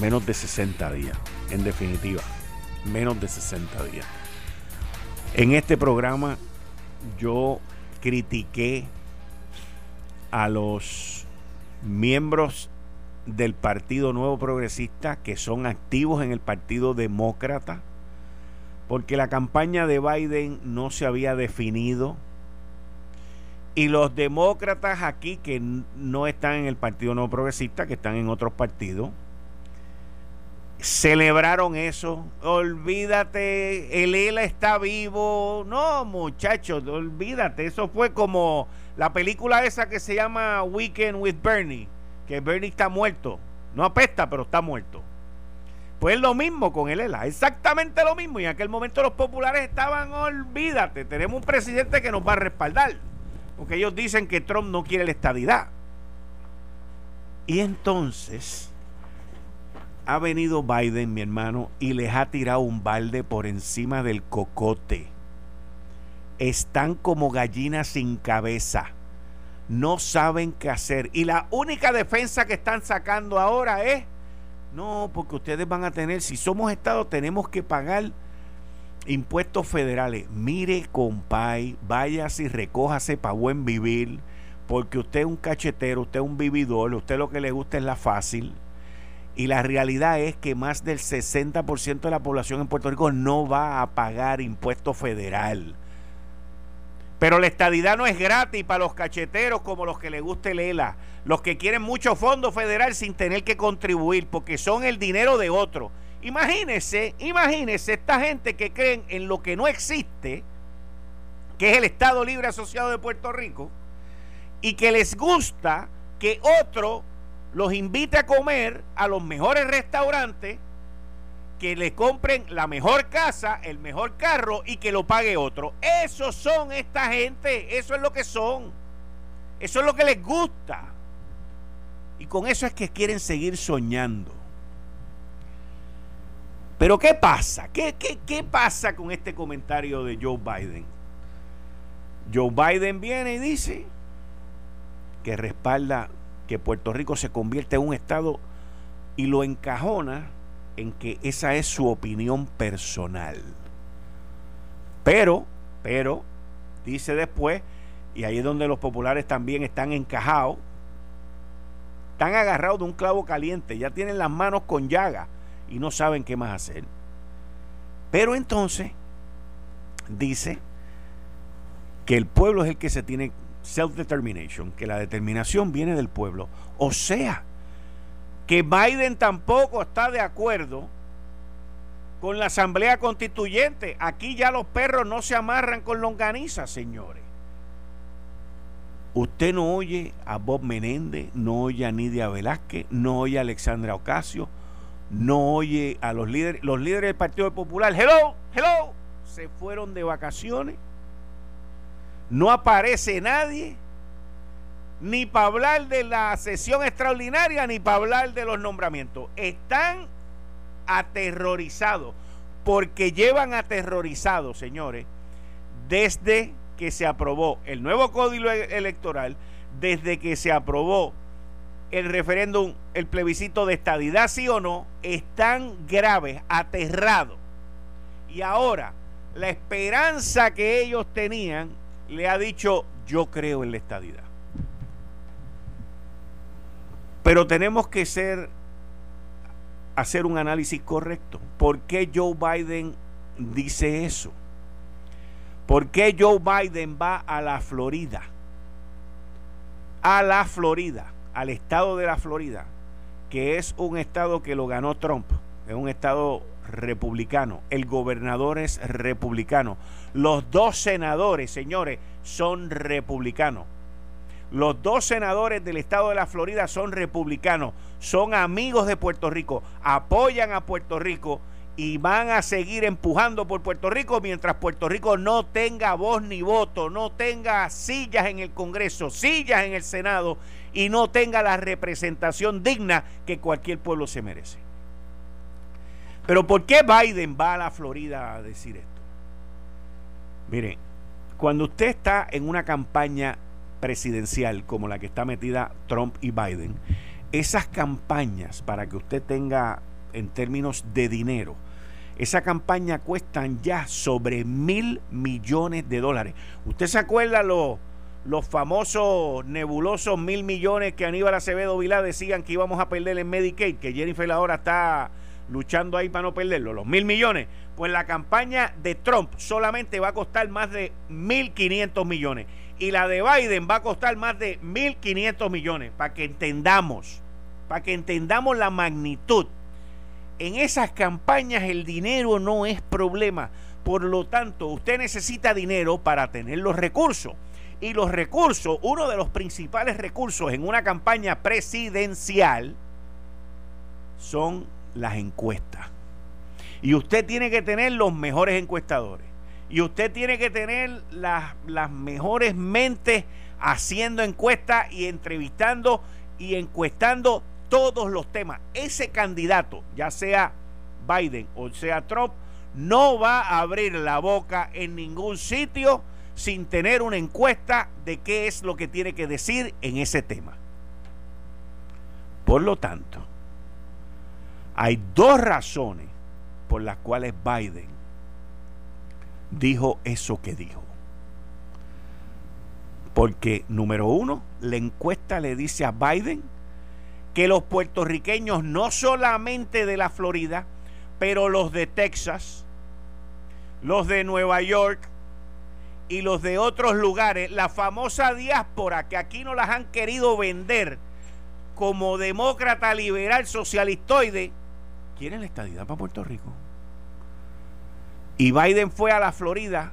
menos de 60 días, en definitiva, menos de 60 días. En este programa yo critiqué a los miembros del Partido Nuevo Progresista que son activos en el Partido Demócrata, porque la campaña de Biden no se había definido y los demócratas aquí que no están en el Partido Nuevo Progresista, que están en otros partidos, celebraron eso. Olvídate, el ELA está vivo. No, muchachos, olvídate. Eso fue como la película esa que se llama Weekend with Bernie, que Bernie está muerto. No apesta, pero está muerto. Pues lo mismo con el ELA, exactamente lo mismo. Y en aquel momento los populares estaban, olvídate, tenemos un presidente que nos va a respaldar. Porque ellos dicen que Trump no quiere la estadidad. Y entonces ha venido Biden, mi hermano, y les ha tirado un balde por encima del cocote. Están como gallinas sin cabeza. No saben qué hacer. Y la única defensa que están sacando ahora es, no, porque ustedes van a tener, si somos Estado, tenemos que pagar impuestos federales. Mire, compay, váyase y recójase para buen vivir, porque usted es un cachetero, usted es un vividor, usted lo que le gusta es la fácil. Y la realidad es que más del 60% de la población en Puerto Rico no va a pagar impuesto federal. Pero la estadidad no es gratis para los cacheteros como los que les guste el ELA, los que quieren mucho fondo federal sin tener que contribuir, porque son el dinero de otro. Imagínense, imagínense esta gente que creen en lo que no existe, que es el Estado Libre Asociado de Puerto Rico, y que les gusta que otro los invite a comer a los mejores restaurantes, que le compren la mejor casa, el mejor carro y que lo pague otro. Esos son esta gente, eso es lo que son. Eso es lo que les gusta. Y con eso es que quieren seguir soñando. Pero ¿qué pasa? ¿Qué, qué, qué pasa con este comentario de Joe Biden? Joe Biden viene y dice que respalda que Puerto Rico se convierte en un Estado y lo encajona en que esa es su opinión personal. Pero, pero, dice después, y ahí es donde los populares también están encajados, están agarrados de un clavo caliente, ya tienen las manos con llaga y no saben qué más hacer. Pero entonces dice que el pueblo es el que se tiene self-determination, que la determinación viene del pueblo. O sea, que Biden tampoco está de acuerdo con la Asamblea Constituyente. Aquí ya los perros no se amarran con longaniza, señores. Usted no oye a Bob Menéndez, no oye a Nidia Velázquez, no oye a Alexandra Ocasio, no oye a los líderes, los líderes del Partido Popular. Hello, hello, se fueron de vacaciones no aparece nadie ni para hablar de la sesión extraordinaria ni para hablar de los nombramientos. Están aterrorizados porque llevan aterrorizados, señores, desde que se aprobó el nuevo código e-, electoral, desde que se aprobó el referéndum, el plebiscito de estadidad, sí o no, están graves, aterrados. Y ahora, la esperanza que ellos tenían le ha dicho, yo creo en la estadidad. Pero tenemos que ser, hacer un análisis correcto. ¿Por qué Joe Biden dice eso? ¿Por qué Joe Biden va a la Florida? A la Florida, al estado de la Florida, que es un estado que lo ganó Trump, es un estado republicano, el gobernador es republicano, los dos senadores, señores, son republicanos. Los dos senadores del estado de la Florida son republicanos, son amigos de Puerto Rico, apoyan a Puerto Rico y van a seguir empujando por Puerto Rico mientras Puerto Rico no tenga voz ni voto, no tenga sillas en el Congreso, sillas en el Senado y no tenga la representación digna que cualquier pueblo se merece. Pero ¿por qué Biden va a la Florida a decir esto? Mire, cuando usted está en una campaña presidencial como la que está metida Trump y Biden, esas campañas para que usted tenga en términos de dinero, esa campaña cuestan ya sobre mil millones de dólares. ¿Usted se acuerda los, los famosos nebulosos mil millones que Aníbal Acevedo Vilá decían que íbamos a perder en Medicaid, que Jennifer ahora está luchando ahí para no perderlo, los mil millones? Pues la campaña de Trump solamente va a costar más de 1.500 millones y la de Biden va a costar más de 1.500 millones, para que entendamos, para que entendamos la magnitud. En esas campañas el dinero no es problema, por lo tanto usted necesita dinero para tener los recursos. Y los recursos, uno de los principales recursos en una campaña presidencial son las encuestas. Y usted tiene que tener los mejores encuestadores. Y usted tiene que tener las, las mejores mentes haciendo encuestas y entrevistando y encuestando todos los temas. Ese candidato, ya sea Biden o sea Trump, no va a abrir la boca en ningún sitio sin tener una encuesta de qué es lo que tiene que decir en ese tema. Por lo tanto, hay dos razones por las cuales Biden dijo eso que dijo. Porque, número uno, la encuesta le dice a Biden que los puertorriqueños, no solamente de la Florida, pero los de Texas, los de Nueva York y los de otros lugares, la famosa diáspora que aquí no las han querido vender como demócrata liberal socialistoide, quieren la estadidad para Puerto Rico. Y Biden fue a la Florida,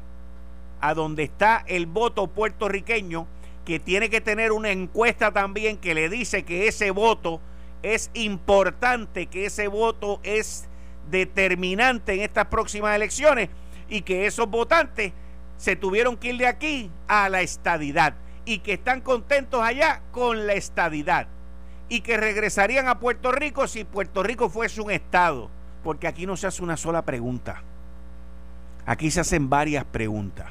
a donde está el voto puertorriqueño, que tiene que tener una encuesta también que le dice que ese voto es importante, que ese voto es determinante en estas próximas elecciones y que esos votantes se tuvieron que ir de aquí a la estadidad y que están contentos allá con la estadidad y que regresarían a Puerto Rico si Puerto Rico fuese un estado, porque aquí no se hace una sola pregunta. Aquí se hacen varias preguntas.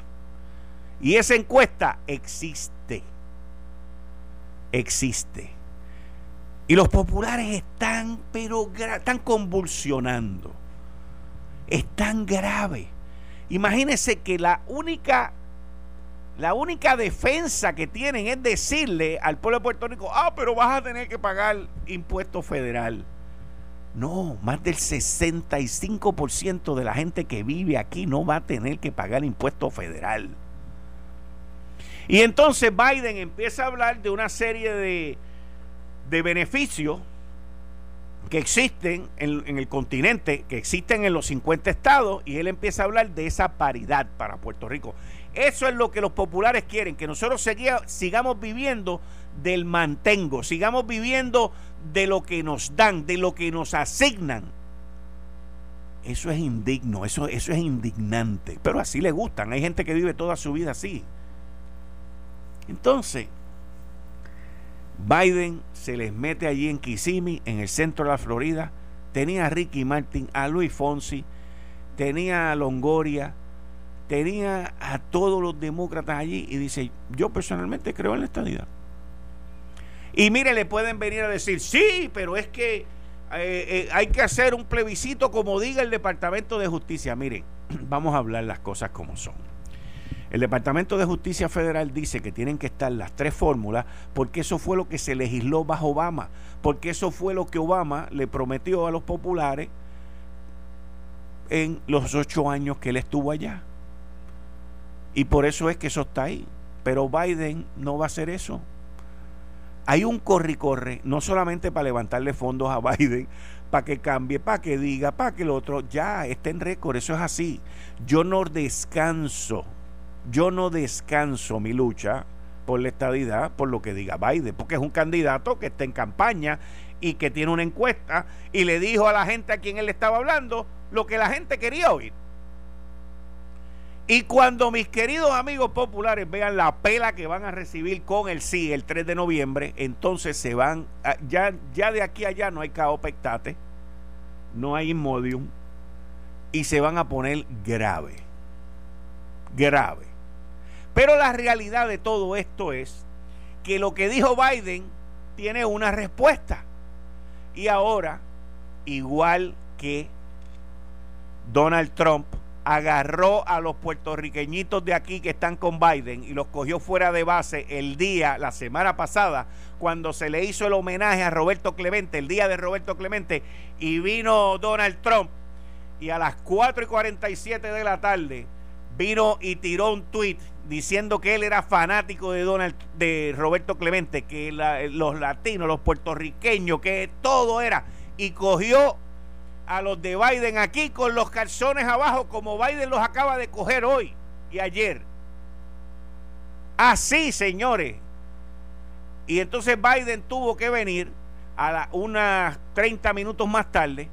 Y esa encuesta existe. Existe. Y los populares están, pero están convulsionando. Es tan grave. Imagínense que la única, la única defensa que tienen es decirle al pueblo de Puerto Rico, ah, pero vas a tener que pagar impuesto federal. No, más del 65% de la gente que vive aquí no va a tener que pagar impuesto federal. Y entonces Biden empieza a hablar de una serie de, de beneficios que existen en, en, el continente, que existen en los 50 estados, y él empieza a hablar de esa paridad para Puerto Rico. Eso es lo que los populares quieren, que nosotros sigamos viviendo del mantengo, sigamos viviendo de lo que nos dan, de lo que nos asignan. Eso es indigno, eso, eso es indignante, pero así le gustan. Hay gente que vive toda su vida así. Entonces, Biden se les mete allí en Kissimmee, en el centro de la Florida. Tenía a Ricky Martin, a Luis Fonsi, tenía a Longoria, tenía a todos los demócratas allí y dice, yo personalmente creo en la estadidad. Y mire, le pueden venir a decir, sí, pero es que eh, eh, hay que hacer un plebiscito como diga el Departamento de Justicia. Miren, vamos a hablar las cosas como son. El Departamento de Justicia Federal dice que tienen que estar las tres fórmulas porque eso fue lo que se legisló bajo Obama, porque eso fue lo que Obama le prometió a los populares en los ocho años que él estuvo allá. Y por eso es que eso está ahí. Pero Biden no va a hacer eso. Hay un corre-corre, no solamente para levantarle fondos a Biden, para que cambie, para que diga, para que el otro, ya está en récord, eso es así. Yo no descanso, yo no descanso mi lucha por la estadidad por lo que diga Biden, porque es un candidato que está en campaña y que tiene una encuesta y le dijo a la gente a quien él estaba hablando lo que la gente quería oír. Y cuando mis queridos amigos populares vean la pela que van a recibir con el sí el 3 de noviembre, entonces se van, ya, ya de aquí a allá no hay caopectate, no hay inmodium, y se van a poner grave, grave. Pero la realidad de todo esto es que lo que dijo Biden tiene una respuesta. Y ahora, igual que Donald Trump, agarró a los puertorriqueñitos de aquí que están con Biden y los cogió fuera de base el día, la semana pasada, cuando se le hizo el homenaje a Roberto Clemente, el día de Roberto Clemente, y vino Donald Trump. Y a las 4 y 47 de la tarde vino y tiró un tweet diciendo que él era fanático de Donald de Roberto Clemente, que los latinos, los puertorriqueños, que todo era y cogió a los de Biden aquí con los calzones abajo como Biden los acaba de coger hoy y ayer. Así, señores. Y entonces Biden tuvo que venir a unas 30 minutos más tarde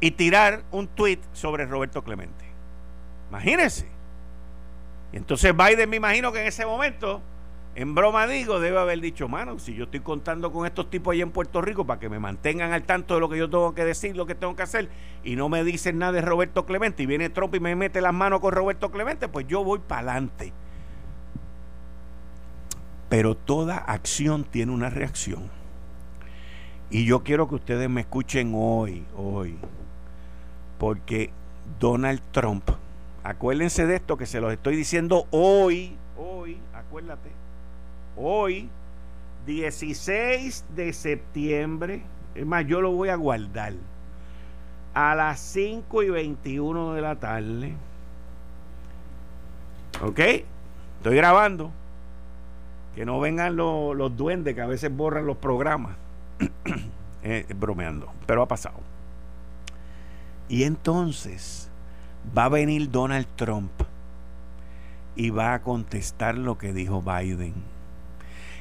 y tirar un tweet sobre Roberto Clemente. Imagínense. Y entonces Biden me imagino que en ese momento, en broma digo, debe haber dicho, mano, si yo estoy contando con estos tipos allá en Puerto Rico para que me mantengan al tanto de lo que yo tengo que decir, lo que tengo que hacer, y no me dicen nada de Roberto Clemente, y viene Trump y me mete las manos con Roberto Clemente, pues yo voy para adelante. Pero toda acción tiene una reacción. Y yo quiero que ustedes me escuchen hoy, hoy porque Donald Trump, acuérdense de esto que se los estoy diciendo hoy, hoy, acuérdate, hoy, 16 de septiembre, es más, yo lo voy a guardar, a las 5 y 21 de la tarde, ¿ok? Estoy grabando, que no vengan los, duendes que a veces borran los programas, eh, bromeando, pero ha pasado. Y entonces va a venir Donald Trump y va a contestar lo que dijo Biden.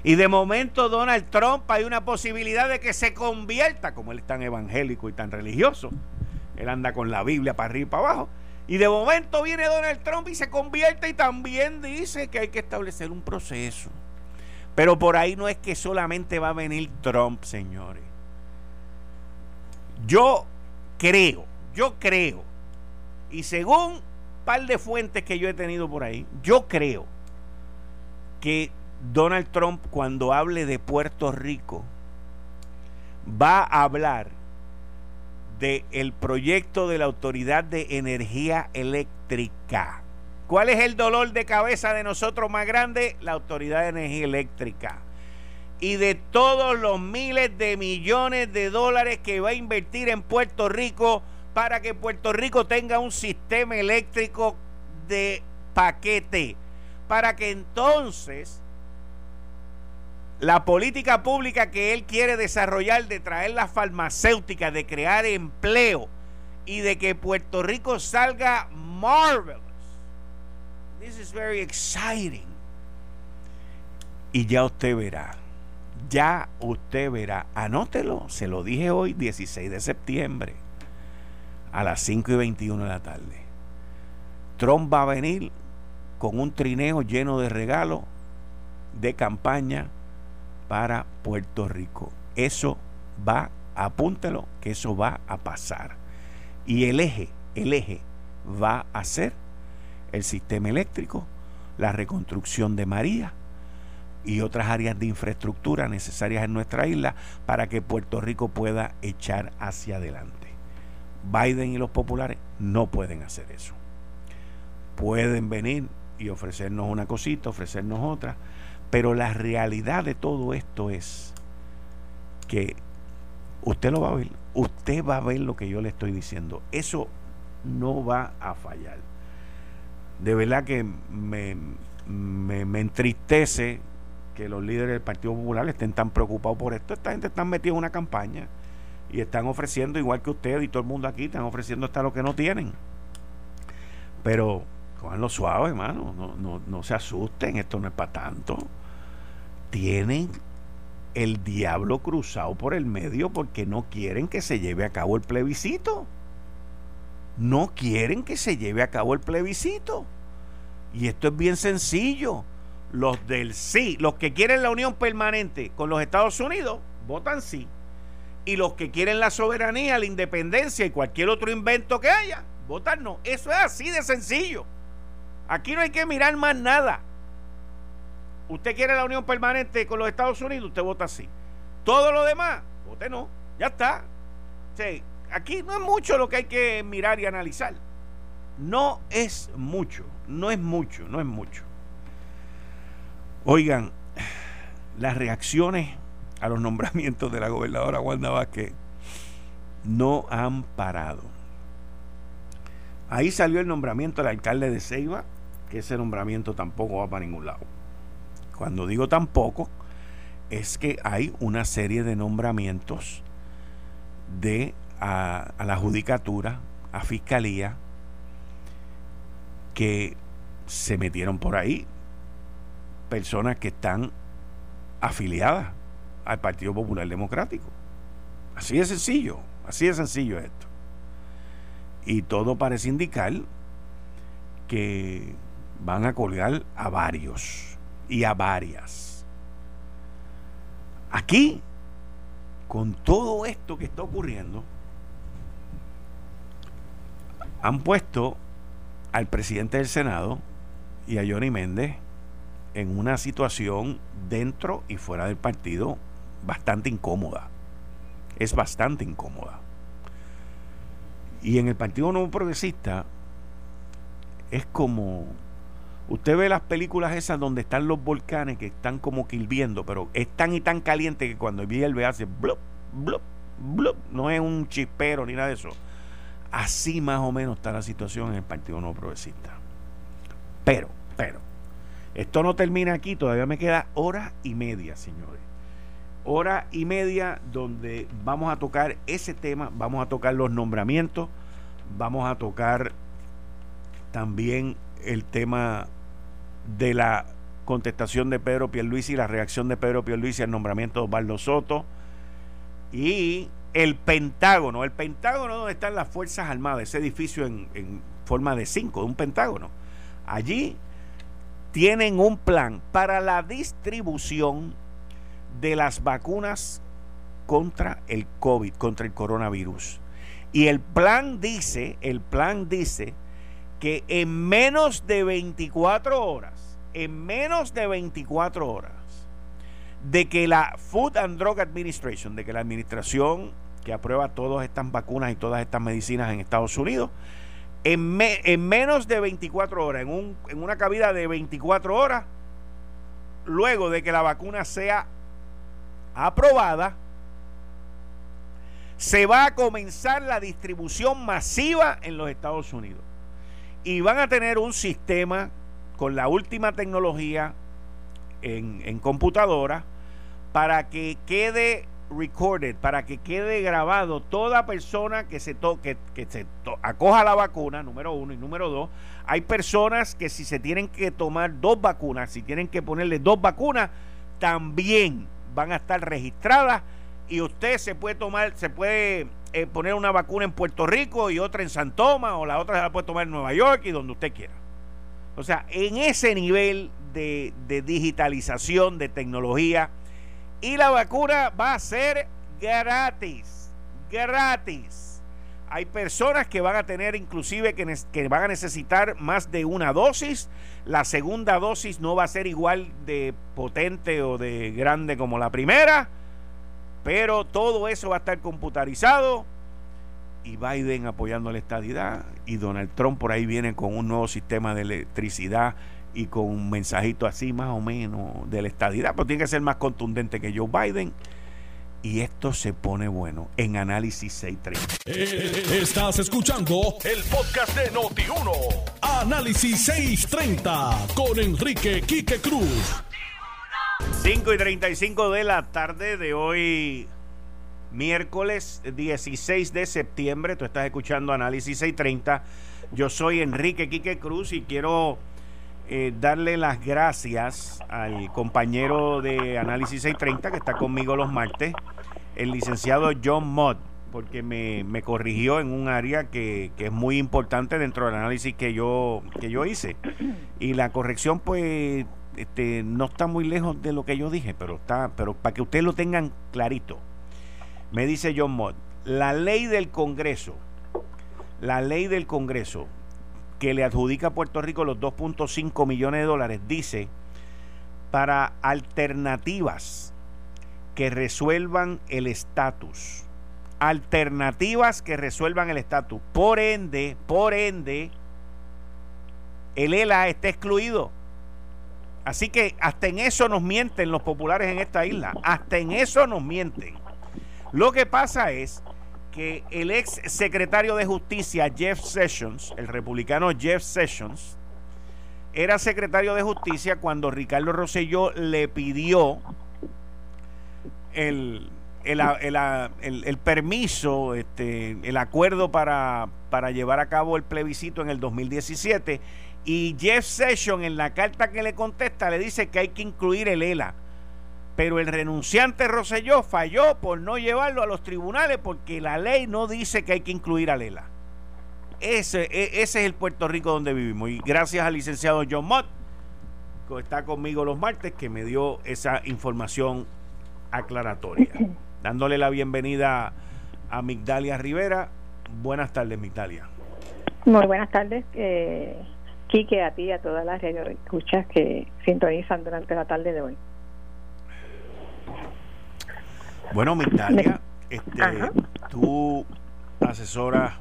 Y de momento Donald Trump hay una posibilidad de que se convierta, como él es tan evangélico y tan religioso, él anda con la Biblia para arriba y para abajo, y de momento viene Donald Trump y se convierte y también dice que hay que establecer un proceso. Pero por ahí no es que solamente va a venir Trump, señores. Yo creo yo creo, y según un par de fuentes que yo he tenido por ahí, yo creo que Donald Trump cuando hable de Puerto Rico va a hablar del el proyecto de la Autoridad de Energía Eléctrica. ¿Cuál es el dolor de cabeza de nosotros más grande? La Autoridad de Energía Eléctrica. Y de todos los miles de millones de dólares que va a invertir en Puerto Rico para que Puerto Rico tenga un sistema eléctrico de paquete, para que entonces la política pública que él quiere desarrollar de traer las farmacéuticas, de crear empleo y de que Puerto Rico salga marvelous. This is very exciting. Y ya usted verá, ya usted verá, anótelo, se lo dije hoy, 16 de septiembre a las 5 y 21 de la tarde. Trump va a venir con un trineo lleno de regalos de campaña para Puerto Rico. Eso va, apúntelo, que eso va a pasar. Y el eje, el eje va a ser el sistema eléctrico, la reconstrucción de María y otras áreas de infraestructura necesarias en nuestra isla para que Puerto Rico pueda echar hacia adelante. Biden y los populares no pueden hacer eso. Pueden venir y ofrecernos una cosita, ofrecernos otra, pero la realidad de todo esto es que usted lo va a ver, usted va a ver lo que yo le estoy diciendo. Eso no va a fallar. De verdad que me, me, entristece que los líderes del Partido Popular estén tan preocupados por esto. Esta gente está metida en una campaña y están ofreciendo, igual que usted y todo el mundo aquí, están ofreciendo hasta lo que no tienen. Pero lo suave, hermano. No, no, no se asusten, esto no es para tanto. Tienen el diablo cruzado por el medio porque no quieren que se lleve a cabo el plebiscito. No quieren que se lleve a cabo el plebiscito. Y esto es bien sencillo. Los del sí, los que quieren la unión permanente con los Estados Unidos, votan sí. Y los que quieren la soberanía, la independencia y cualquier otro invento que haya, votan no. Eso es así de sencillo. Aquí no hay que mirar más nada. Usted quiere la unión permanente con los Estados Unidos, usted vota sí. Todo lo demás, vote no. Ya está. aquí no es mucho lo que hay que mirar y analizar. No es mucho, no es mucho, no es mucho. Oigan, las reacciones a los nombramientos de la gobernadora Wanda Vázquez no han parado. Ahí salió el nombramiento del alcalde de Ceiba, que ese nombramiento tampoco va para ningún lado. Cuando digo tampoco, es que hay una serie de nombramientos de a, la judicatura, a fiscalía, que se metieron por ahí. Personas que están afiliadas al Partido Popular Democrático. Así de sencillo, así de sencillo esto. Y todo parece indicar que van a colgar a varios y a varias. Aquí, con todo esto que está ocurriendo, han puesto al presidente del Senado y a Johnny Méndez en una situación dentro y fuera del partido bastante incómoda. Es bastante incómoda. Y en el Partido Nuevo Progresista es como Usted ve las películas esas donde están los volcanes que están como que hirviendo, pero es tan y tan caliente que cuando hierve hace blup, blup, blup. No es un chispero ni nada de eso. Así más o menos está la situación en el Partido No Progresista. Pero, pero, esto no termina aquí, todavía me queda hora y media, señores. Hora y media donde vamos a tocar ese tema, vamos a tocar los nombramientos, vamos a tocar también el tema de la contestación de Pedro Pierluisi, la reacción de Pedro Pierluisi al nombramiento de Osvaldo Soto y el Pentágono, el Pentágono donde están las Fuerzas Armadas, ese edificio en, en forma de cinco, de un Pentágono. Allí tienen un plan para la distribución de las vacunas contra el COVID, contra el coronavirus. Y el plan dice, el plan dice que en menos de 24 horas, en menos de 24 horas, de que la Food and Drug Administration, de que la administración que aprueba todas estas vacunas y todas estas medicinas en Estados Unidos, en, en menos de 24 horas, en, un, en una cabida de 24 horas, luego de que la vacuna sea aprobada, se va a comenzar la distribución masiva en los Estados Unidos y van a tener un sistema con la última tecnología en, computadora para que quede recorded, para que quede grabado toda persona que se toque, que se acoja la vacuna, número uno, y número dos, hay personas que si se tienen que tomar dos vacunas, si tienen que ponerle dos vacunas, también van a estar registradas y usted se puede tomar, se puede eh, poner una vacuna en Puerto Rico y otra en San Tomás o la otra se la puede tomar en Nueva York y donde usted quiera. O sea, en ese nivel de, digitalización, de tecnología, y la vacuna va a ser gratis, gratis. Hay personas que van a tener inclusive que, van a necesitar más de una dosis. La segunda dosis no va a ser igual de potente o de grande como la primera. Pero todo eso va a estar computarizado y Biden apoyando la estadidad y Donald Trump por ahí viene con un nuevo sistema de electricidad y con un mensajito así más o menos de la estadidad, pero tiene que ser más contundente que Joe Biden. Y esto se pone bueno en Análisis 630. Eh, estás escuchando el podcast de Noti1. Análisis 630 con Enrique Quique Cruz. 5 y 35 de la tarde de hoy, Miércoles 16 de septiembre, tú estás escuchando Análisis 630. Yo soy Enrique Quique Cruz y quiero eh, darle las gracias al compañero de Análisis 630 que está conmigo los martes, el licenciado John Mott, porque me, corrigió en un área que, que, es muy importante dentro del análisis que yo, que yo hice. Y la corrección, pues, este, no está muy lejos de lo que yo dije, pero está, pero para que ustedes lo tengan clarito. Me dice John Mott, la ley del Congreso, la ley del Congreso que le adjudica a Puerto Rico los 2.5 millones de dólares dice para alternativas que resuelvan el estatus. Alternativas que resuelvan el estatus. Por ende, por ende, el ELA está excluido. Así que hasta en eso nos mienten los populares en esta isla. Hasta en eso nos mienten. Lo que pasa es que el ex secretario de Justicia, Jeff Sessions, el republicano Jeff Sessions, era secretario de Justicia cuando Ricardo Rosselló le pidió el, el, permiso, este, el acuerdo para, para llevar a cabo el plebiscito en el 2017 y Jeff Sessions en la carta que le contesta le dice que hay que incluir el ELA. Pero el renunciante Roselló falló por no llevarlo a los tribunales porque la ley no dice que hay que incluir al ELA. Ese, e, ese es el Puerto Rico donde vivimos. Y gracias al licenciado John Mott, que está conmigo los martes, que me dio esa información aclaratoria. Dándole la bienvenida a Migdalia Rivera. Buenas tardes, Migdalia. Muy buenas tardes. Eh, Quique, a ti y a todas las escuchas que sintonizan durante la tarde de hoy. Bueno, Migdalia, este, tú asesoras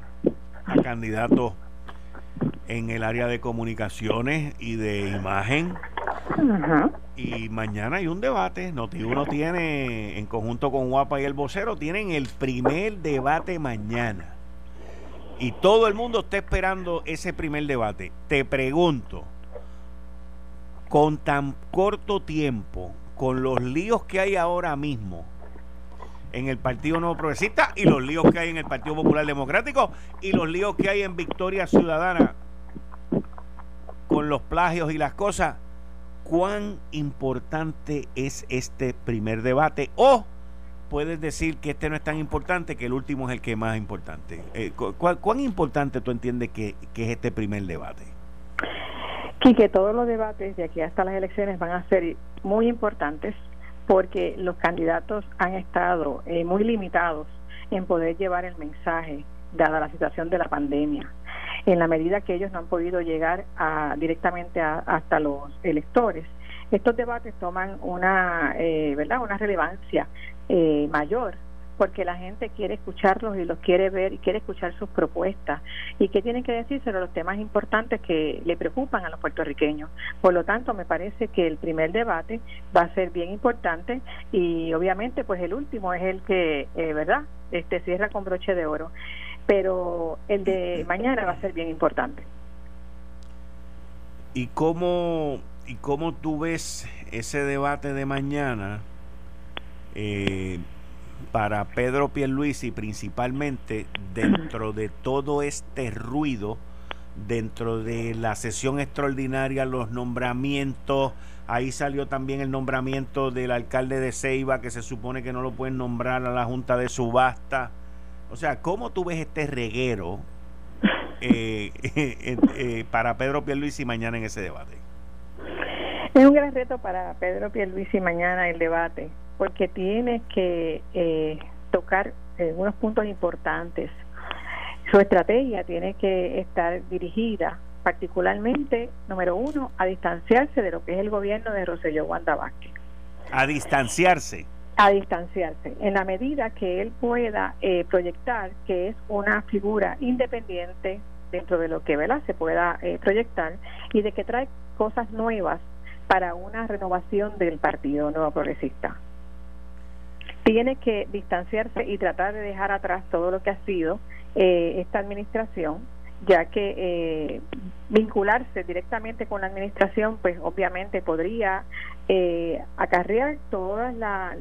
a candidatos en el área de comunicaciones y de imagen. Y mañana hay un debate. noti uno tiene, en conjunto con Guapa y el vocero, tienen el primer debate mañana. Y todo el mundo está esperando ese primer debate. Te pregunto, con tan corto tiempo, con los líos que hay ahora mismo, en el Partido Nuevo Progresista y los líos que hay en el Partido Popular Democrático y los líos que hay en Victoria Ciudadana con los plagios y las cosas. ¿Cuán importante es este primer debate? Puedes decir que este no es tan importante, que el último es el que es más importante. Eh, ¿Cuán importante tú entiendes que, es este primer debate? Y que todos los debates de aquí hasta las elecciones van a ser muy importantes porque los candidatos han estado eh, muy limitados en poder llevar el mensaje dada la situación de la pandemia. En la medida que ellos no han podido llegar a, directamente hasta los electores, estos debates toman una, eh, ¿verdad? una relevancia eh, mayor porque la gente quiere escucharlos y los quiere ver y quiere escuchar sus propuestas y qué tienen que decir sobre los temas importantes que le preocupan a los puertorriqueños. Por lo tanto, me parece que el primer debate va a ser bien importante y obviamente pues el último es el que, eh, ¿verdad? Este cierra con broche de oro. Pero el de mañana va a ser bien importante. ¿Y cómo, y cómo tú ves ese debate de mañana? Eh, para Pedro Pierluisi principalmente dentro de todo este ruido dentro de la sesión extraordinaria los nombramientos ahí salió también el nombramiento del alcalde de Ceiba que se supone que no lo pueden nombrar a la junta de subasta o sea cómo tú ves este reguero eh, eh, para Pedro Pierluisi mañana en ese debate es un gran reto para Pedro Pierluisi mañana el debate porque tiene que eh, tocar eh, unos puntos importantes. Su estrategia tiene que estar dirigida particularmente, número uno, a distanciarse de lo que es el gobierno de Roselló Wanda A distanciarse. A distanciarse, en la medida que él pueda eh, proyectar que es una figura independiente dentro de lo que ¿verdad? se pueda proyectar y de que trae cosas nuevas para una renovación del Partido Nuevo Progresista tiene que distanciarse y tratar de dejar atrás todo lo que ha sido eh, esta administración, ya que eh, vincularse directamente con la administración, pues obviamente podría eh, acarrear todas las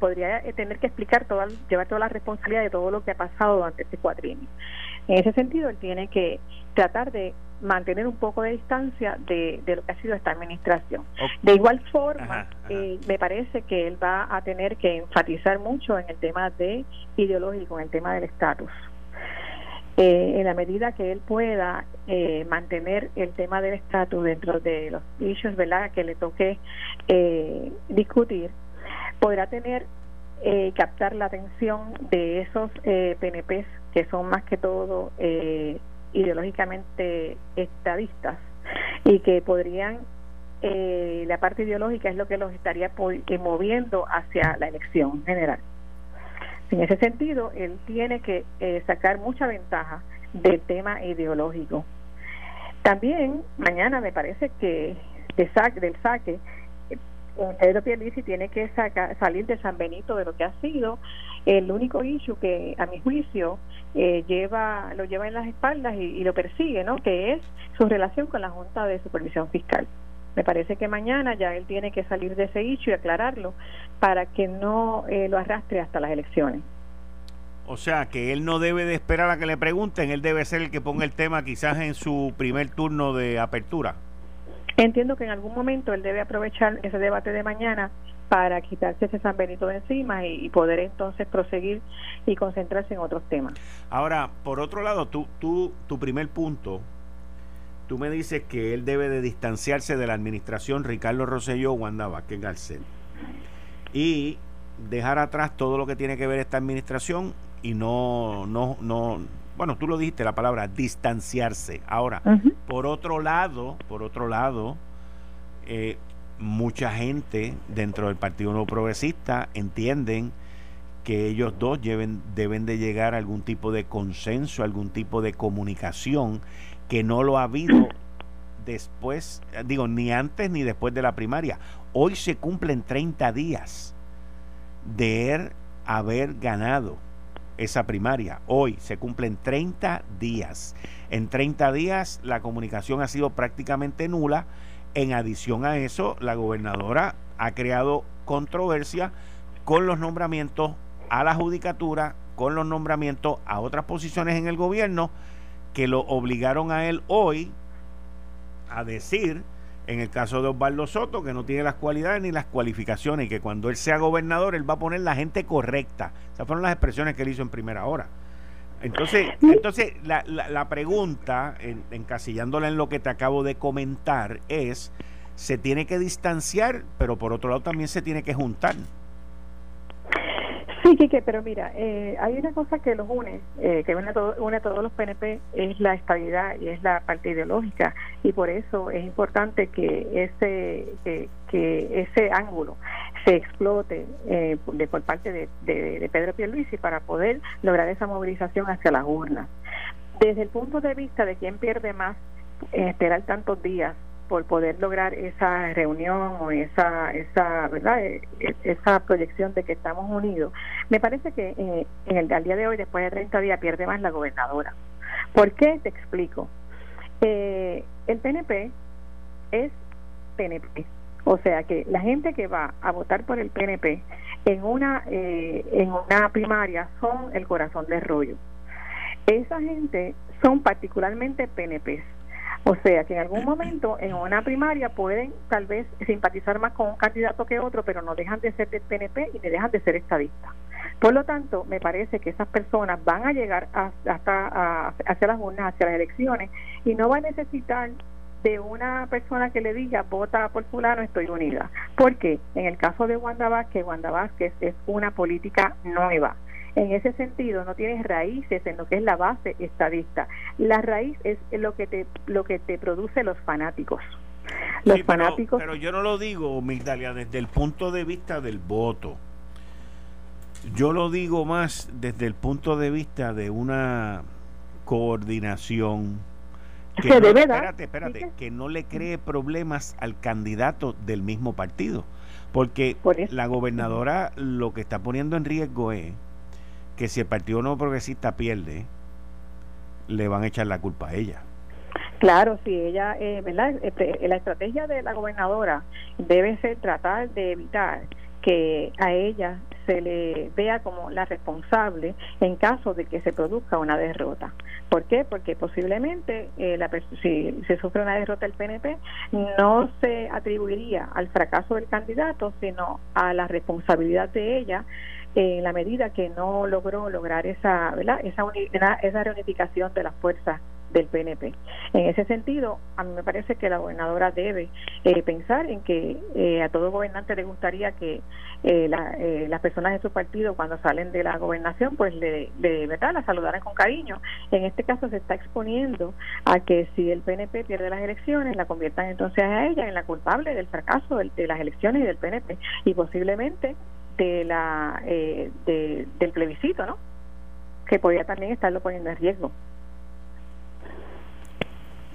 podría tener que explicar, toda, llevar toda la responsabilidad de todo lo que ha pasado durante este cuatrienio. En ese sentido, él tiene que tratar de mantener un poco de distancia de, lo que ha sido esta administración. De igual forma, eh, me parece que él va a tener que enfatizar mucho en el tema de ideológico, en el tema del estatus. Eh, en la medida que él pueda eh, mantener el tema del estatus dentro de los issues ¿verdad? que le toque eh, discutir, podrá tener captar la atención de esos PNPs que son más que todo ideológicamente estadistas y que podrían la parte ideológica es lo que los estaría moviendo hacia la elección general. En ese sentido, él tiene que eh, sacar mucha ventaja del tema ideológico. También mañana me parece que de del saque eh, Pedro Pierluisi tiene que salir de San Benito de lo que ha sido el único issue que a mi juicio eh, lleva lo lleva en las espaldas y, lo persigue, ¿no? Que es su relación con la Junta de Supervisión Fiscal. Me parece que mañana ya él tiene que salir de ese hecho y aclararlo para que no eh, lo arrastre hasta las elecciones. O sea, que él no debe de esperar a que le pregunten, él debe ser el que ponga el tema quizás en su primer turno de apertura. Entiendo que en algún momento él debe aprovechar ese debate de mañana para quitarse ese San Benito de encima y, poder entonces proseguir y concentrarse en otros temas. Ahora, por otro lado, tú, tú, tu primer punto tú me dices que él debe de distanciarse de la administración Ricardo Rosselló Wanda Vázquez Garcet y dejar atrás todo lo que tiene que ver esta administración y no, no, no, bueno, tú lo dijiste la palabra distanciarse. Ahora, por otro lado, por otro lado, eh, mucha gente dentro del Partido Nuevo Progresista entienden que ellos dos deben, deben de llegar a algún tipo de consenso, algún tipo de comunicación que no lo ha habido después, digo, ni antes ni después de la primaria. Hoy se cumplen 30 días de haber ganado esa primaria. Hoy se cumplen 30 días. En 30 días la comunicación ha sido prácticamente nula. En adición a eso, la gobernadora ha creado controversia con los nombramientos a la judicatura, con los nombramientos a otras posiciones en el gobierno que lo obligaron a él hoy a decir, en el caso de Osvaldo Soto, que no tiene las cualidades ni las cualificaciones y que cuando él sea gobernador él va a poner la gente correcta. Esas fueron las expresiones que él hizo en primera hora. Entonces, entonces la, la, pregunta, encasillándola en lo que te acabo de comentar, es, se tiene que distanciar, pero por otro lado también se tiene que juntar. Sí, Quique, pero mira, eh, hay una cosa que los une, eh, que une a, une a todos los PNP, es la estabilidad y es la parte ideológica, y por eso es importante que ese, que, ese ángulo se explote eh, por parte de, de, de Pedro Pierluisi para poder lograr esa movilización hacia las urnas. Desde el punto de vista de quién pierde más, esperar tantos días por poder lograr esa reunión o esa esa verdad e, e, esa proyección de que estamos unidos me parece que eh, en el al día de hoy después de 30 días pierde más la gobernadora. ¿por qué? te explico. Eh, el PNP es PNP o sea que la gente que va a votar por el PNP en una eh, en una primaria son el corazón de rollo. Esa gente son particularmente PNPs o sea que en algún momento en una primaria pueden tal vez simpatizar más con un candidato que otro, pero no dejan de ser del PNP y ni dejan de ser estadistas. Por lo tanto, me parece que esas personas van a llegar hasta hacia las urnas, hacia las elecciones, y no van a necesitar de una persona que le diga vota por fulano estoy unida. Porque en el caso de Wanda Vázquez, Wanda Vázquez es una política nueva en ese sentido no tienes raíces en lo que es la base estadista. La raíz es lo que te lo que te produce los fanáticos. Los fanáticos. Pero yo no lo digo, Migdalia, desde el punto de vista del voto. Yo lo digo más desde el punto de vista de una coordinación que no, espérate, espérate, que no le cree problemas al candidato del mismo partido. Porque la gobernadora lo que está poniendo en riesgo es que si el Partido Nuevo Progresista pierde, le van a echar la culpa a ella. Claro, si ella, eh, ¿verdad? Este, la estrategia de la gobernadora debe ser tratar de evitar que a ella se le vea como la responsable en caso de que se produzca una derrota. ¿Por qué? Porque posiblemente eh, la, si se sufre una derrota del PNP no se atribuiría al fracaso del candidato, sino a la responsabilidad de ella en la medida que no logró lograr esa, ¿verdad? esa, esa reunificación de las fuerzas del PNP. En ese sentido, a mí me parece que la gobernadora debe eh, pensar en que eh, a todo gobernante le gustaría que eh, las personas de su partido cuando salen de la gobernación pues le, verdad la saludaran con cariño. En este caso se está exponiendo a que si el PNP pierde las elecciones la conviertan entonces a ella en la culpable del fracaso de, las elecciones y del PNP y posiblemente de la del plebiscito, ¿no? Que podría también estarlo poniendo en riesgo.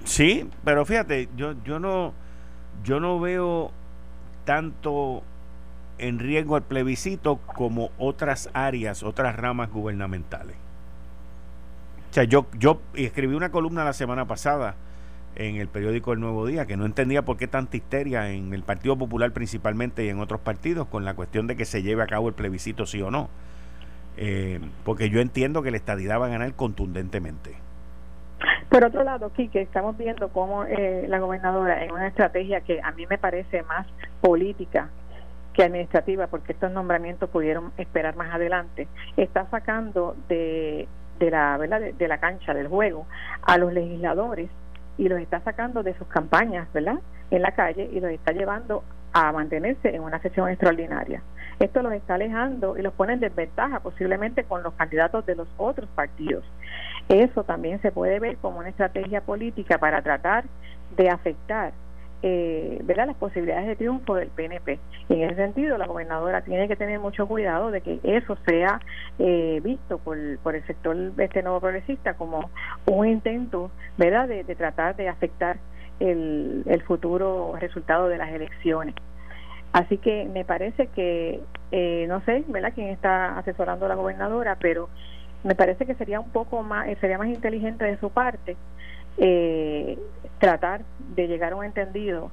Sí, pero fíjate, yo, yo no yo no veo tanto en riesgo al plebiscito como otras áreas, otras ramas gubernamentales. O sea, yo, yo escribí una columna la semana pasada en el periódico El Nuevo Día que no entendía por qué tanta histeria en el Partido Popular principalmente y en otros partidos con la cuestión de que se lleve a cabo el plebiscito sí o no. Eh, porque yo entiendo que la estadidad va a ganar contundentemente. Por otro lado, Quique, estamos viendo cómo eh, la gobernadora, en una estrategia que a mí me parece más política que administrativa, porque estos nombramientos pudieron esperar más adelante, está sacando de, de la ¿verdad? De, la cancha del juego a los legisladores y los está sacando de sus campañas, ¿verdad? En la calle y los está llevando a mantenerse en una sesión extraordinaria. Esto los está alejando y los pone en desventaja posiblemente con los candidatos de los otros partidos. Eso también se puede ver como una estrategia política para tratar de afectar eh, las posibilidades de triunfo del PNP. Y en ese sentido, la gobernadora tiene que tener mucho cuidado de que eso sea eh, visto por, por, el sector este nuevo progresista como un intento ¿verdad? De, tratar de afectar el, el futuro resultado de las elecciones. Así que me parece que, eh, no sé, ¿verdad?, quién está asesorando a la gobernadora, pero me parece que sería un poco más, eh, sería más inteligente de su parte eh, tratar de llegar a un entendido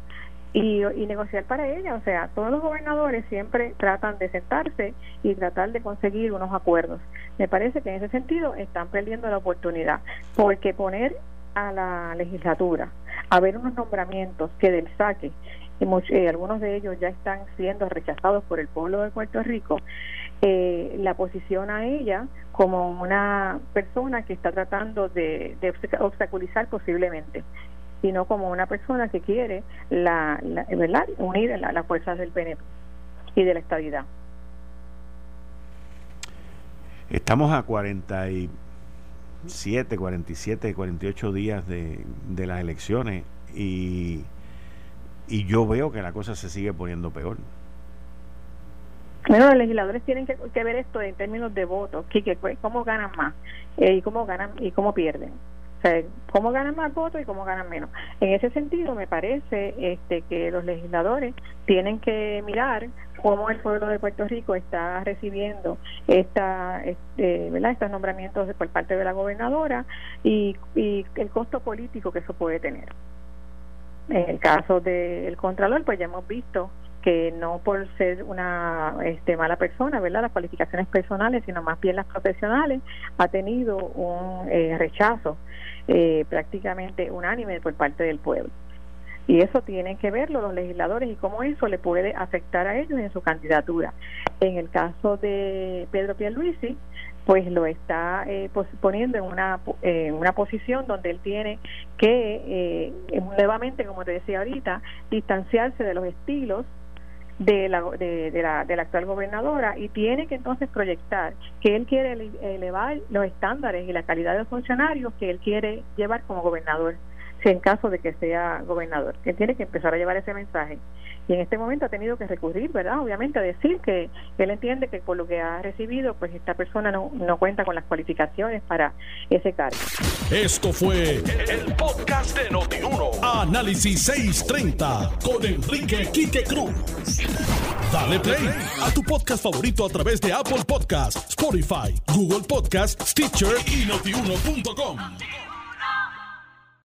y, y, negociar para ella. O sea, todos los gobernadores siempre tratan de sentarse y tratar de conseguir unos acuerdos. Me parece que en ese sentido están perdiendo la oportunidad, porque poner a la legislatura a ver unos nombramientos que del saque, y eh, algunos de ellos ya están siendo rechazados por el pueblo de Puerto Rico, eh, la posiciona a ella como una persona que está tratando de, obstaculizar posiblemente sino como una persona que quiere la, ¿verdad? unir las fuerzas del PNP y de la estabilidad. Estamos a 47, 47, 48 días de, de las elecciones y, y yo veo que la cosa se sigue poniendo peor. Bueno, los legisladores tienen que, ver esto en términos de votos, que, cómo ganan más eh, y cómo ganan y cómo pierden. O sea, cómo ganan más votos y cómo ganan menos. En ese sentido, me parece este, que los legisladores tienen que mirar cómo el pueblo de Puerto Rico está recibiendo esta, este, ¿verdad? estos nombramientos por parte de la gobernadora y, y el costo político que eso puede tener. En el caso del Contralor, pues ya hemos visto que no por ser una este, mala persona, ¿verdad? Las cualificaciones personales, sino más bien las profesionales, ha tenido un eh, rechazo eh, prácticamente unánime por parte del pueblo. Y eso tienen que verlo los legisladores y cómo eso le puede afectar a ellos en su candidatura. En el caso de Pedro Pierluisi, pues lo está eh, poniendo en una, en una posición donde él tiene que, nuevamente, como te decía ahorita, distanciarse de los estilos de la, de, la, de la actual gobernadora y tiene que entonces proyectar que él quiere elevar los estándares y la calidad de los funcionarios que él quiere llevar como gobernador, si en caso de que sea gobernador. Él tiene que empezar a llevar ese mensaje y en este momento ha tenido que recurrir, ¿verdad? Obviamente a decir que él entiende que por lo que ha recibido, pues esta persona no, no cuenta con las cualificaciones para ese cargo. Esto fue el, podcast de Notiuno. Análisis 630 con Enrique Quique Cruz. Dale play a tu podcast favorito a través de Apple Podcasts, Spotify, Google Podcasts, Stitcher y notiuno.com.